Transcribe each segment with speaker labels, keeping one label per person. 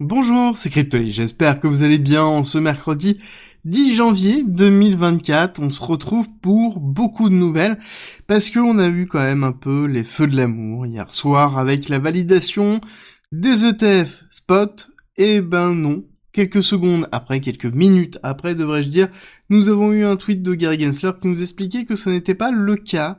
Speaker 1: Bonjour, c'est Cryptoly, j'espère que vous allez bien en ce mercredi 10 janvier 2024. On se retrouve pour beaucoup de nouvelles parce qu'on a eu quand même un peu les feux de l'amour hier soir avec la validation des ETF spot. Et ben non, quelques secondes après, quelques minutes après, devrais-je dire, nous avons eu un tweet de Gary Gensler qui nous expliquait que ce n'était pas le cas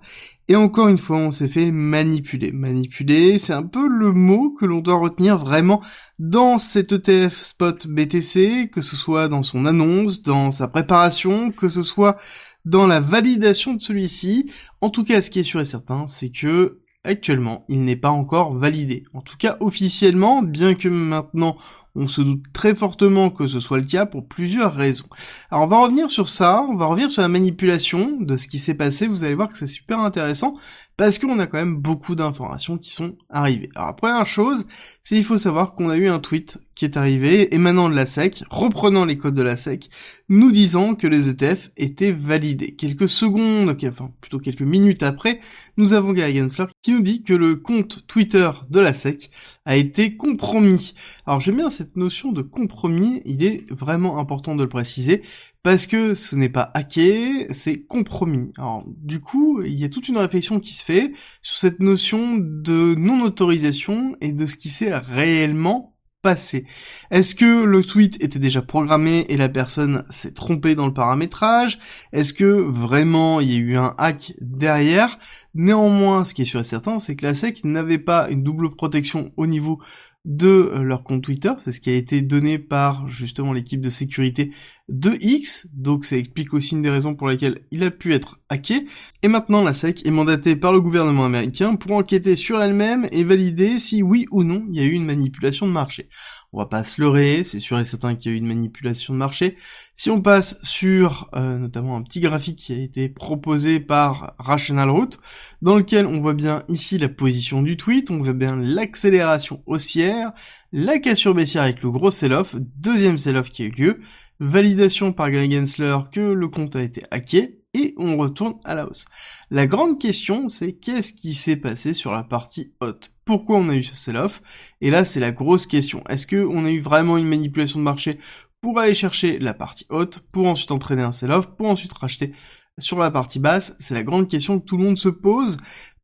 Speaker 1: et encore une fois, on s'est fait manipuler. Manipuler, c'est un peu le mot que l'on doit retenir vraiment dans cet ETF spot BTC, que ce soit dans son annonce, dans sa préparation, que ce soit dans la validation de celui-ci. En tout cas, ce qui est sûr et certain, c'est que actuellement, il n'est pas encore validé. En tout cas, officiellement, bien que maintenant on se doute très fortement que ce soit le cas pour plusieurs raisons. Alors on va revenir sur ça, on va revenir sur la manipulation de ce qui s'est passé, vous allez voir que c'est super intéressant, parce qu'on a quand même beaucoup d'informations qui sont arrivées. Alors première chose, c'est qu'il faut savoir qu'on a eu un tweet qui est arrivé émanant de la SEC, reprenant les codes de la SEC, nous disant que les ETF étaient validés. Quelques secondes, enfin plutôt quelques minutes après, nous avons Gary Gensler qui nous dit que le compte Twitter de la SEC a été compromis. Alors j'aime bien notion de compromis, il est vraiment important de le préciser, parce que ce n'est pas hacké, c'est compromis. Alors du coup, il y a toute une réflexion qui se fait sur cette notion de non-autorisation et de ce qui s'est réellement passé. Est-ce que le tweet était déjà programmé et la personne s'est trompée dans le paramétrage? Est-ce que vraiment il y a eu un hack derrière? Néanmoins, ce qui est sûr et certain, c'est que la SEC n'avait pas une double protection au niveau de euh, leur compte Twitter, c'est ce qui a été donné par justement l'équipe de sécurité de X, donc ça explique aussi une des raisons pour lesquelles il a pu être hacké, et maintenant la SEC est mandatée par le gouvernement américain pour enquêter sur elle-même et valider si oui ou non il y a eu une manipulation de marché. On va pas se leurrer, c'est sûr et certain qu'il y a eu une manipulation de marché. Si on passe sur euh, notamment un petit graphique qui a été proposé par Rational Route, dans lequel on voit bien ici la position du tweet, on voit bien l'accélération haussière, la cassure baissière avec le gros sell-off, deuxième sell-off qui a eu lieu, validation par Gary Gensler que le compte a été hacké, et on retourne à la hausse. La grande question, c'est qu'est-ce qui s'est passé sur la partie haute? Pourquoi on a eu ce sell-off? Et là, c'est la grosse question. Est-ce qu'on a eu vraiment une manipulation de marché pour aller chercher la partie haute, pour ensuite entraîner un sell-off, pour ensuite racheter sur la partie basse? C'est la grande question que tout le monde se pose,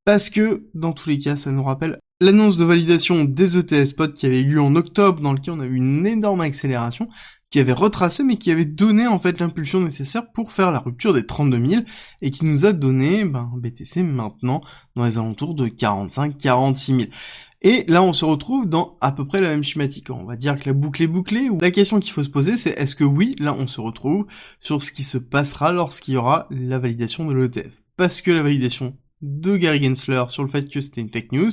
Speaker 1: parce que, dans tous les cas, ça nous rappelle l'annonce de validation des ETS spot qui avait eu lieu en octobre, dans lequel on a eu une énorme accélération, qui avait retracé mais qui avait donné en fait l'impulsion nécessaire pour faire la rupture des 32 000 et qui nous a donné ben, BTC maintenant dans les alentours de 45-46 000. Et là, on se retrouve dans à peu près la même schématique. On va dire que la boucle est bouclée. La question qu'il faut se poser, c'est est-ce que oui, là, on se retrouve sur ce qui se passera lorsqu'il y aura la validation de l'ETF. Parce que la validation de Gary Gensler sur le fait que c'était une fake news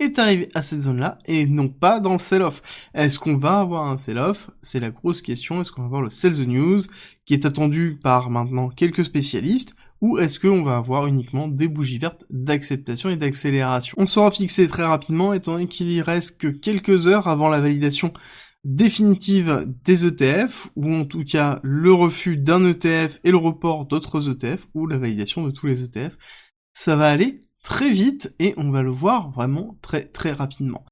Speaker 1: est arrivé à cette zone-là et non pas dans le sell-off. Est-ce qu'on va avoir un sell-off? C'est la grosse question. Est-ce qu'on va avoir le sell the news qui est attendu par maintenant quelques spécialistes ou est-ce qu'on va avoir uniquement des bougies vertes d'acceptation et d'accélération? On sera fixé très rapidement étant donné qu'il reste que quelques heures avant la validation définitive des ETF, ou en tout cas le refus d'un ETF et le report d'autres ETF, ou la validation de tous les ETF ça va aller très vite et on va le voir vraiment très très rapidement.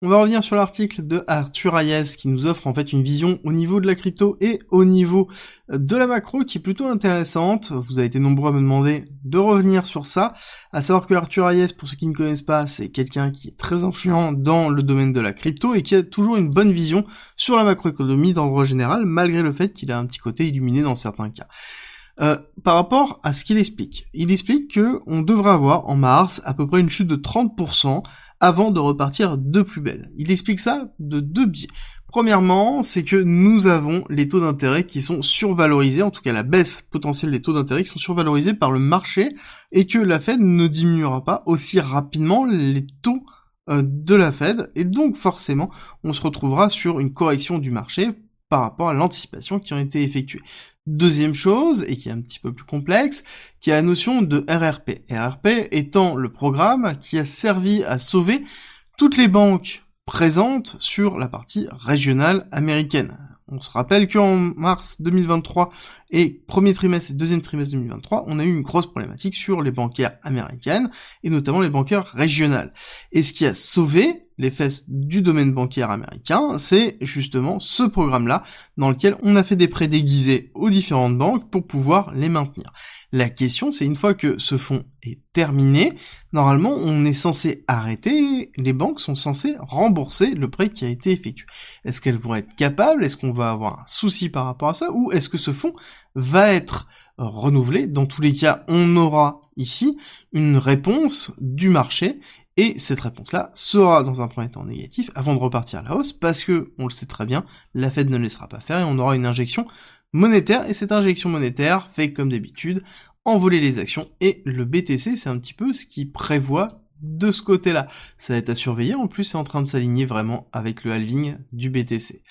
Speaker 1: On va revenir sur l'article de Arthur Hayes qui nous offre en fait une vision au niveau de la crypto et au niveau de la macro qui est plutôt intéressante. Vous avez été nombreux à me demander de revenir sur ça. À savoir que Arthur Hayes, pour ceux qui ne connaissent pas, c'est quelqu'un qui est très influent dans le domaine de la crypto et qui a toujours une bonne vision sur la macroéconomie d'ordre général malgré le fait qu'il a un petit côté illuminé dans certains cas. Euh, par rapport à ce qu'il explique. Il explique que on devrait avoir en mars à peu près une chute de 30% avant de repartir de plus belle. Il explique ça de deux biais. Premièrement, c'est que nous avons les taux d'intérêt qui sont survalorisés, en tout cas la baisse potentielle des taux d'intérêt qui sont survalorisés par le marché et que la Fed ne diminuera pas aussi rapidement les taux euh, de la Fed et donc forcément on se retrouvera sur une correction du marché par rapport à l'anticipation qui a été effectuée. Deuxième chose, et qui est un petit peu plus complexe, qui est la notion de RRP. RRP étant le programme qui a servi à sauver toutes les banques présentes sur la partie régionale américaine. On se rappelle qu'en mars 2023 et premier trimestre et deuxième trimestre 2023, on a eu une grosse problématique sur les bancaires américaines et notamment les bancaires régionales. Et ce qui a sauvé les fesses du domaine bancaire américain, c'est justement ce programme-là dans lequel on a fait des prêts déguisés aux différentes banques pour pouvoir les maintenir. La question, c'est une fois que ce fonds est terminé, normalement, on est censé arrêter, les banques sont censées rembourser le prêt qui a été effectué. Est-ce qu'elles vont être capables? Est-ce qu'on va avoir un souci par rapport à ça? Ou est-ce que ce fonds va être renouvelé Dans tous les cas, on aura ici une réponse du marché et cette réponse-là sera dans un premier temps négatif avant de repartir à la hausse parce que, on le sait très bien, la Fed ne laissera pas faire et on aura une injection monétaire et cette injection monétaire fait comme d'habitude envoler les actions et le BTC c'est un petit peu ce qui prévoit de ce côté-là. Ça va être à surveiller, en plus c'est en train de s'aligner vraiment avec le halving du BTC.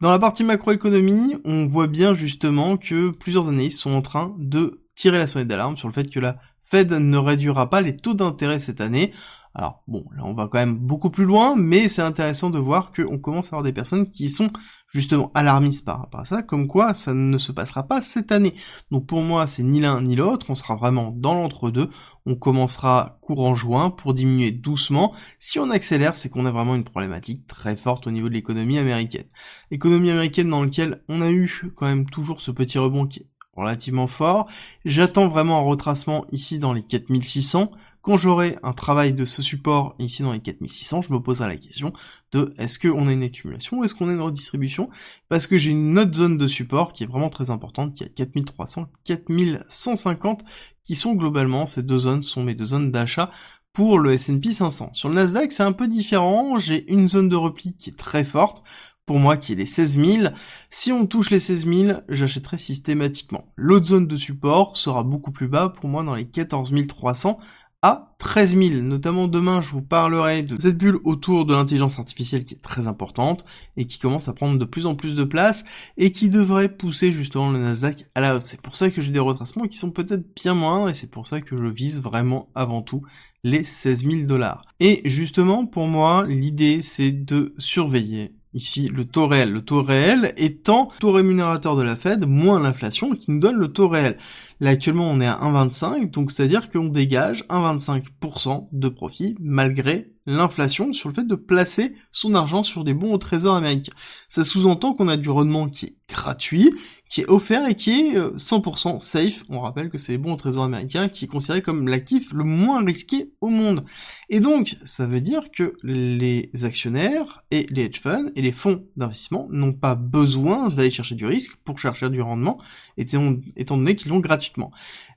Speaker 1: Dans la partie macroéconomie, on voit bien justement que plusieurs analystes sont en train de tirer la sonnette d'alarme sur le fait que la Fed ne réduira pas les taux d'intérêt cette année. Alors bon, là on va quand même beaucoup plus loin, mais c'est intéressant de voir qu'on commence à avoir des personnes qui sont justement alarmistes par rapport à ça, comme quoi ça ne se passera pas cette année. Donc pour moi, c'est ni l'un ni l'autre, on sera vraiment dans l'entre-deux, on commencera courant juin pour diminuer doucement. Si on accélère, c'est qu'on a vraiment une problématique très forte au niveau de l'économie américaine. Économie américaine dans laquelle on a eu quand même toujours ce petit rebond qui est relativement fort. J'attends vraiment un retracement ici dans les 4600. Quand j'aurai un travail de ce support ici dans les 4600, je me poserai la question de est-ce qu'on a une accumulation ou est-ce qu'on a une redistribution? Parce que j'ai une autre zone de support qui est vraiment très importante, qui est 4300, 4150, qui sont globalement, ces deux zones sont mes deux zones d'achat pour le S&P 500. Sur le Nasdaq, c'est un peu différent. J'ai une zone de repli qui est très forte pour moi qui est les 16 000. Si on touche les 16 000, j'achèterai systématiquement. L'autre zone de support sera beaucoup plus bas pour moi dans les 14 300 à 13 000. Notamment demain, je vous parlerai de cette bulle autour de l'intelligence artificielle qui est très importante et qui commence à prendre de plus en plus de place et qui devrait pousser justement le Nasdaq à la hausse. C'est pour ça que j'ai des retracements qui sont peut-être bien moindres et c'est pour ça que je vise vraiment avant tout les 16 000 dollars. Et justement, pour moi, l'idée, c'est de surveiller Ici, le taux réel. Le taux réel étant taux rémunérateur de la Fed moins l'inflation qui nous donne le taux réel. Là, actuellement, on est à 1,25, donc c'est-à-dire qu'on dégage 1,25% de profit malgré l'inflation sur le fait de placer son argent sur des bons au trésor américain. Ça sous-entend qu'on a du rendement qui est gratuit, qui est offert et qui est 100% euh, safe. On rappelle que c'est les bons au trésor américain qui est considéré comme l'actif le moins risqué au monde. Et donc, ça veut dire que les actionnaires et les hedge funds et les fonds d'investissement n'ont pas besoin d'aller chercher du risque pour chercher du rendement, étant, étant donné qu'ils l'ont gratuitement.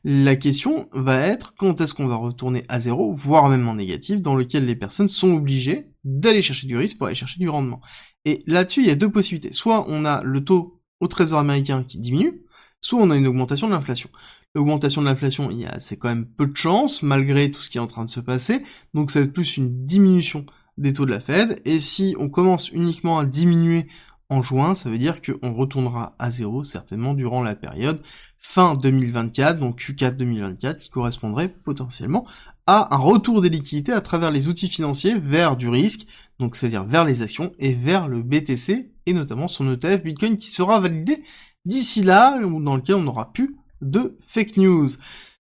Speaker 1: La question va être quand est-ce qu'on va retourner à zéro, voire même en négatif, dans lequel les personnes sont obligées d'aller chercher du risque pour aller chercher du rendement. Et là-dessus, il y a deux possibilités. Soit on a le taux au trésor américain qui diminue, soit on a une augmentation de l'inflation. L'augmentation de l'inflation, c'est quand même peu de chance, malgré tout ce qui est en train de se passer. Donc ça va être plus une diminution des taux de la Fed. Et si on commence uniquement à diminuer en juin, ça veut dire qu'on retournera à zéro certainement durant la période fin 2024, donc Q4 2024, qui correspondrait potentiellement un retour des liquidités à travers les outils financiers vers du risque, donc c'est-à-dire vers les actions et vers le BTC et notamment son ETF Bitcoin qui sera validé d'ici là, dans lequel on n'aura plus de fake news.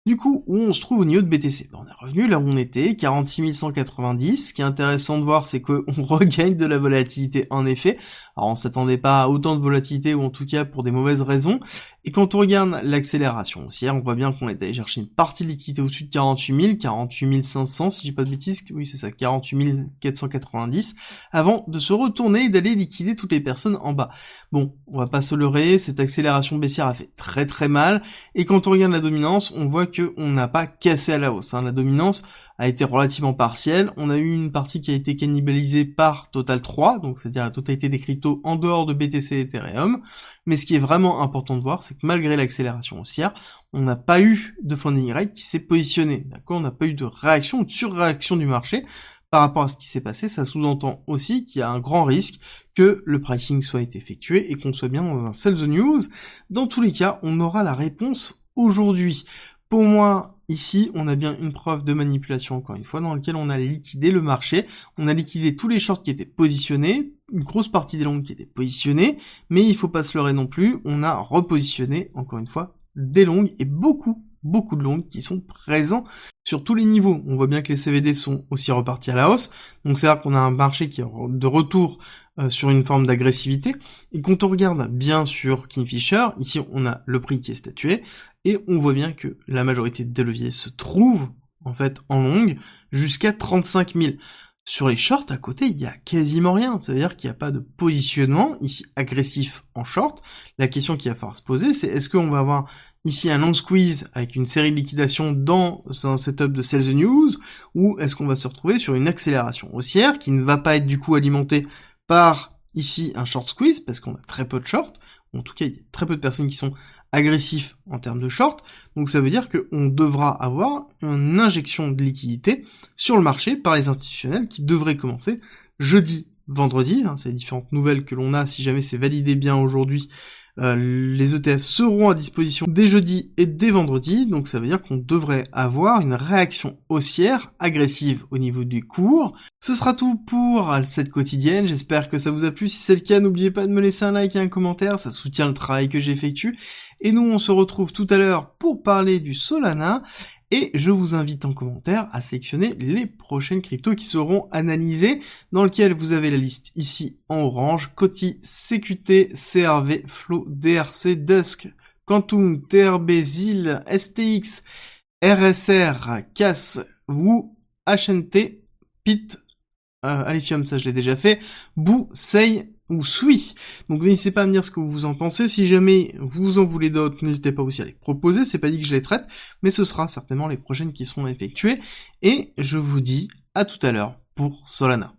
Speaker 1: Du coup, où on se trouve au niveau de BTC ben, On est revenu là où on était, 46 190. Ce qui est intéressant de voir, c'est qu'on regagne de la volatilité en effet. Alors on s'attendait pas à autant de volatilité, ou en tout cas pour des mauvaises raisons. Et quand on regarde l'accélération haussière, on voit bien qu'on est allé chercher une partie de liquidité au-dessus de 48 000, 48 500 si j'ai pas de bêtises, oui c'est ça, 48 490, avant de se retourner et d'aller liquider toutes les personnes en bas. Bon, on va pas se leurrer, cette accélération baissière a fait très très mal, et quand on regarde la dominance, on voit qu'on n'a pas cassé à la hausse. Hein. La dominance a été relativement partielle. On a eu une partie qui a été cannibalisée par Total 3, donc c'est-à-dire la totalité des cryptos en dehors de BTC et Ethereum. Mais ce qui est vraiment important de voir, c'est que malgré l'accélération haussière, on n'a pas eu de funding rate qui s'est positionné. D'accord? On n'a pas eu de réaction ou de surréaction du marché par rapport à ce qui s'est passé, ça sous-entend aussi qu'il y a un grand risque que le pricing soit effectué et qu'on soit bien dans un sell the news. Dans tous les cas, on aura la réponse aujourd'hui. Pour moi, ici, on a bien une preuve de manipulation, encore une fois, dans lequel on a liquidé le marché, on a liquidé tous les shorts qui étaient positionnés, une grosse partie des longues qui étaient positionnées, mais il faut pas se leurrer non plus, on a repositionné, encore une fois, des longues et beaucoup beaucoup de longs qui sont présents sur tous les niveaux. On voit bien que les CVD sont aussi repartis à la hausse, donc c'est là qu'on a un marché qui est de retour euh, sur une forme d'agressivité. Et quand on regarde bien sur Kingfisher, ici on a le prix qui est statué, et on voit bien que la majorité des leviers se trouvent en fait en longue jusqu'à 35 000. Sur les shorts à côté, il y a quasiment rien. Ça veut dire qu'il n'y a pas de positionnement ici agressif en short. La question qu'il va falloir se poser, c'est est-ce qu'on va avoir ici un long squeeze avec une série de liquidations dans un setup de sales news ou est-ce qu'on va se retrouver sur une accélération haussière qui ne va pas être du coup alimentée par ici un short squeeze parce qu'on a très peu de shorts. En tout cas, il y a très peu de personnes qui sont agressifs en termes de short. Donc ça veut dire qu'on devra avoir une injection de liquidité sur le marché par les institutionnels qui devrait commencer jeudi, vendredi. Hein, c'est différentes nouvelles que l'on a si jamais c'est validé bien aujourd'hui euh, les ETF seront à disposition dès jeudi et dès vendredi, donc ça veut dire qu'on devrait avoir une réaction haussière agressive au niveau du cours. Ce sera tout pour cette quotidienne, j'espère que ça vous a plu. Si c'est le cas, n'oubliez pas de me laisser un like et un commentaire, ça soutient le travail que j'effectue. Et nous, on se retrouve tout à l'heure pour parler du Solana. Et je vous invite en commentaire à sélectionner les prochaines cryptos qui seront analysées, dans lequel vous avez la liste ici en orange, Coty, CQT, CRV, Flow, DRC, Dusk, Quantum, TRB, ZIL, STX, RSR, CAS, WU, HNT, PIT, euh, Alifium, ça je l'ai déjà fait, Boo, Sei, ou Sui. Donc n'hésitez pas à me dire ce que vous en pensez. Si jamais vous en voulez d'autres, n'hésitez pas aussi à les proposer. C'est pas dit que je les traite, mais ce sera certainement les prochaines qui seront effectuées. Et je vous dis à tout à l'heure pour Solana.